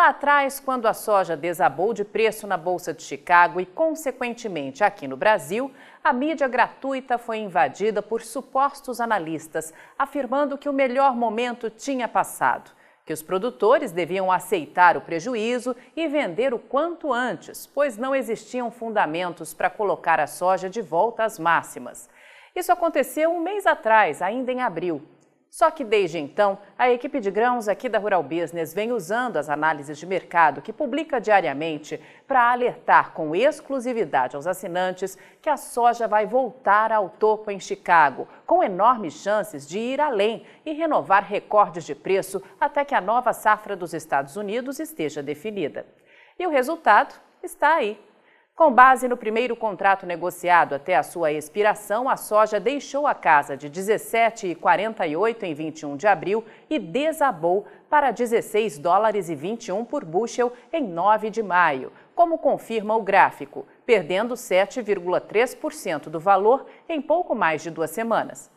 Lá atrás, quando a soja desabou de preço na Bolsa de Chicago e, consequentemente, aqui no Brasil, a mídia gratuita foi invadida por supostos analistas, afirmando que o melhor momento tinha passado, que os produtores deviam aceitar o prejuízo e vender o quanto antes, pois não existiam fundamentos para colocar a soja de volta às máximas. Isso aconteceu um mês atrás, ainda em abril, só que desde então, a equipe de grãos aqui da Rural Business vem usando as análises de mercado que publica diariamente para alertar com exclusividade aos assinantes que a soja vai voltar ao topo em Chicago, com enormes chances de ir além e renovar recordes de preço até que a nova safra dos Estados Unidos esteja definida. E o resultado está aí. Com base no primeiro contrato negociado até a sua expiração, a soja deixou a casa de 17,48 em 21 de abril e desabou para 16 dólares e 21 por bushel em 9 de maio, como confirma o gráfico, perdendo 7,3% do valor em pouco mais de duas semanas.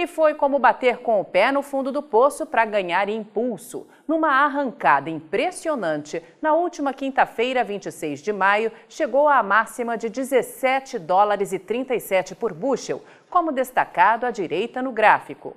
E foi como bater com o pé no fundo do poço para ganhar impulso. Numa arrancada impressionante, na última quinta-feira, 26 de maio, chegou à máxima de 17 dólares e 37 por bushel, como destacado à direita no gráfico.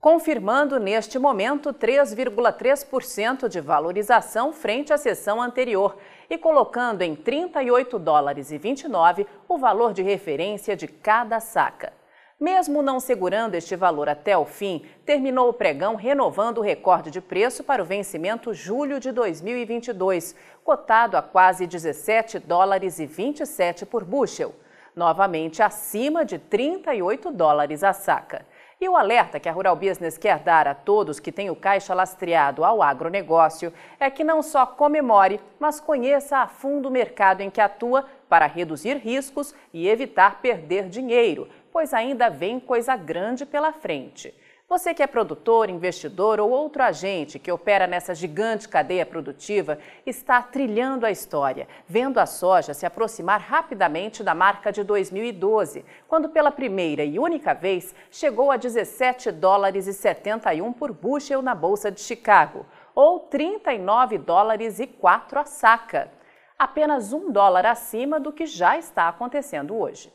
Confirmando neste momento 3,3% de valorização frente à sessão anterior e colocando em 38 dólares e 29 o valor de referência de cada saca. Mesmo não segurando este valor até o fim, terminou o pregão renovando o recorde de preço para o vencimento julho de 2022, cotado a quase 17 dólares e 27 por bushel, novamente acima de 38 dólares a saca. E o alerta que a Rural Business quer dar a todos que têm o caixa lastreado ao agronegócio é que não só comemore, mas conheça a fundo o mercado em que atua para reduzir riscos e evitar perder dinheiro, pois ainda vem coisa grande pela frente. Você que é produtor, investidor ou outro agente que opera nessa gigante cadeia produtiva está trilhando a história, vendo a soja se aproximar rapidamente da marca de 2012, quando pela primeira e única vez chegou a 17 dólares e 71 por bushel na bolsa de Chicago, ou 39 dólares e 4 a saca, apenas um dólar acima do que já está acontecendo hoje.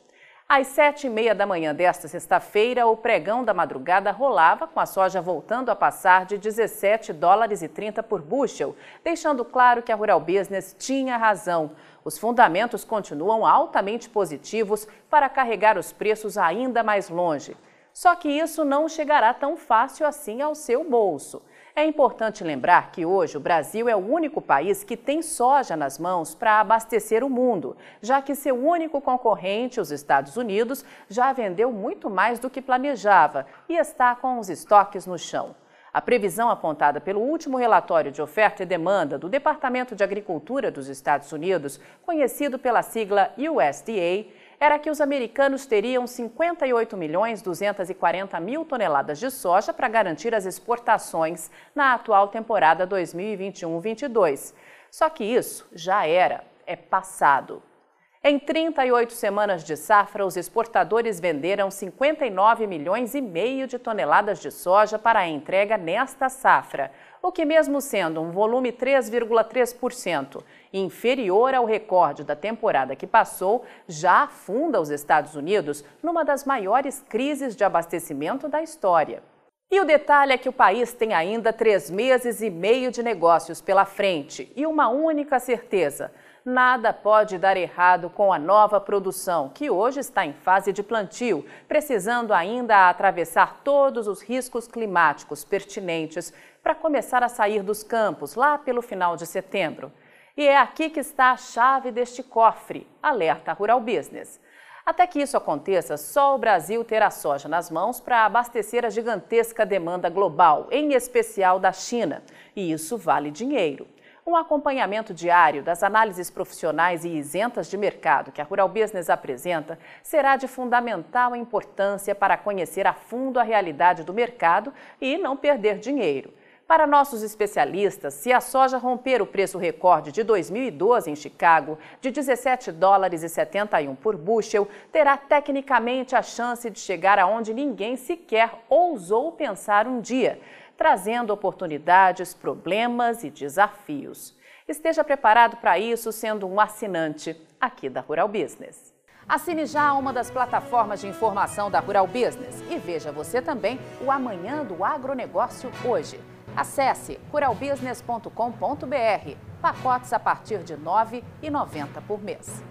Às sete e meia da manhã desta sexta-feira, o pregão da madrugada rolava com a soja voltando a passar de 17 dólares e 30 por bushel, deixando claro que a Rural Business tinha razão. Os fundamentos continuam altamente positivos para carregar os preços ainda mais longe. Só que isso não chegará tão fácil assim ao seu bolso. É importante lembrar que hoje o Brasil é o único país que tem soja nas mãos para abastecer o mundo, já que seu único concorrente, os Estados Unidos, já vendeu muito mais do que planejava e está com os estoques no chão. A previsão apontada pelo último relatório de oferta e demanda do Departamento de Agricultura dos Estados Unidos, conhecido pela sigla USDA, era que os americanos teriam 58 milhões 240 mil toneladas de soja para garantir as exportações na atual temporada 2021-22. Só que isso já era, é passado. Em 38 semanas de safra, os exportadores venderam 59 milhões e meio de toneladas de soja para a entrega nesta safra, o que mesmo sendo um volume 3,3% inferior ao recorde da temporada que passou, já afunda os Estados Unidos numa das maiores crises de abastecimento da história. E o detalhe é que o país tem ainda três meses e meio de negócios pela frente e uma única certeza – nada pode dar errado com a nova produção, que hoje está em fase de plantio, precisando ainda atravessar todos os riscos climáticos pertinentes para começar a sair dos campos lá pelo final de setembro. E é aqui que está a chave deste cofre, alerta Rural Business. Até que isso aconteça, só o Brasil terá soja nas mãos para abastecer a gigantesca demanda global, em especial da China. E isso vale dinheiro. Um acompanhamento diário das análises profissionais e isentas de mercado que a Rural Business apresenta será de fundamental importância para conhecer a fundo a realidade do mercado e não perder dinheiro. Para nossos especialistas, se a soja romper o preço recorde de 2012 em Chicago, de 17 dólares e 71 por bushel, terá tecnicamente a chance de chegar aonde ninguém sequer ousou pensar um dia, trazendo oportunidades, problemas e desafios. Esteja preparado para isso sendo um assinante aqui da Rural Business. Assine já uma das plataformas de informação da Rural Business e veja você também o Amanhã do Agronegócio hoje. Acesse ruralbusiness.com.br. Pacotes a partir de R$ 9,90 por mês.